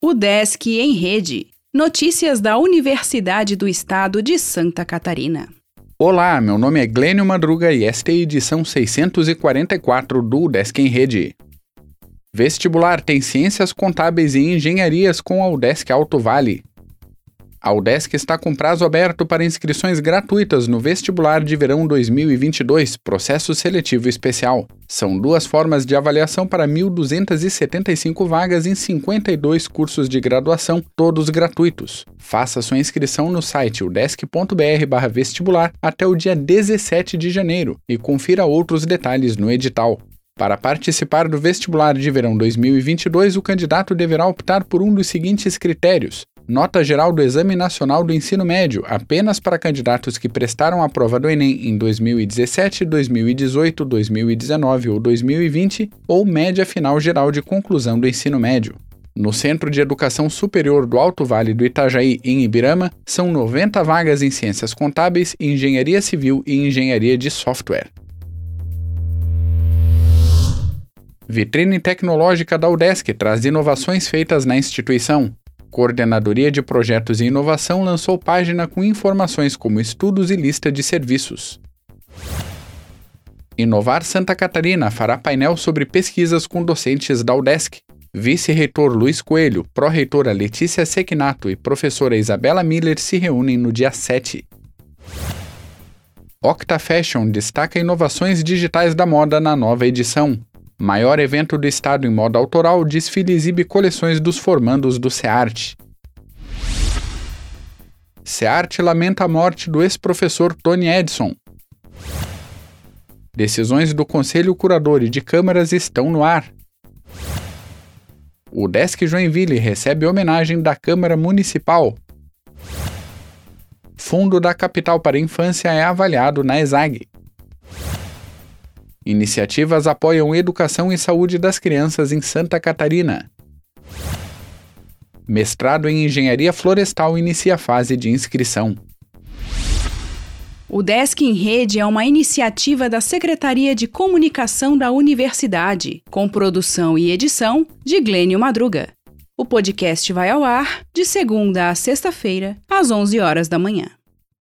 O Desk em Rede. Notícias da Universidade do Estado de Santa Catarina. Olá, meu nome é Glênio Madruga e esta é a edição 644 do Desk em Rede. Vestibular tem Ciências Contábeis e Engenharias com a UDESC Alto Vale. A UDESC está com prazo aberto para inscrições gratuitas no vestibular de verão 2022, processo seletivo especial. São duas formas de avaliação para 1.275 vagas em 52 cursos de graduação, todos gratuitos. Faça sua inscrição no site udesc.br/vestibular até o dia 17 de janeiro e confira outros detalhes no edital. Para participar do vestibular de verão 2022, o candidato deverá optar por um dos seguintes critérios: nota geral do Exame Nacional do Ensino Médio apenas para candidatos que prestaram a prova do Enem em 2017, 2018, 2019 ou 2020, ou média final geral de conclusão do ensino médio. No Centro de Educação Superior do Alto Vale do Itajaí, em Ibirama, são 90 vagas em Ciências Contábeis, Engenharia Civil e Engenharia de Software. Vitrine Tecnológica da UDESC traz inovações feitas na instituição. Coordenadoria de Projetos e Inovação lançou página com informações como estudos e lista de serviços. Inovar Santa Catarina fará painel sobre pesquisas com docentes da UDESC. Vice-reitor Luiz Coelho, pró-reitora Letícia Sequinato e professora Isabela Miller se reúnem no dia 7. Octa Fashion destaca inovações digitais da moda na nova edição. Maior evento do estado em moda autoral, desfile exibe coleções dos formandos do SEART. SEART lamenta a morte do ex-professor Tony Edson. Decisões do Conselho Curador e de Câmaras estão no ar. O Desk Joinville recebe homenagem da Câmara Municipal. Fundo da Capital para Infância é avaliado na ESAG. Iniciativas apoiam educação e saúde das crianças em Santa Catarina. Mestrado em Engenharia Florestal inicia a fase de inscrição. O Desk em Rede é uma iniciativa da Secretaria de Comunicação da Universidade, com produção e edição de Glênio Madruga. O podcast vai ao ar de segunda a sexta-feira, às 11 horas da manhã.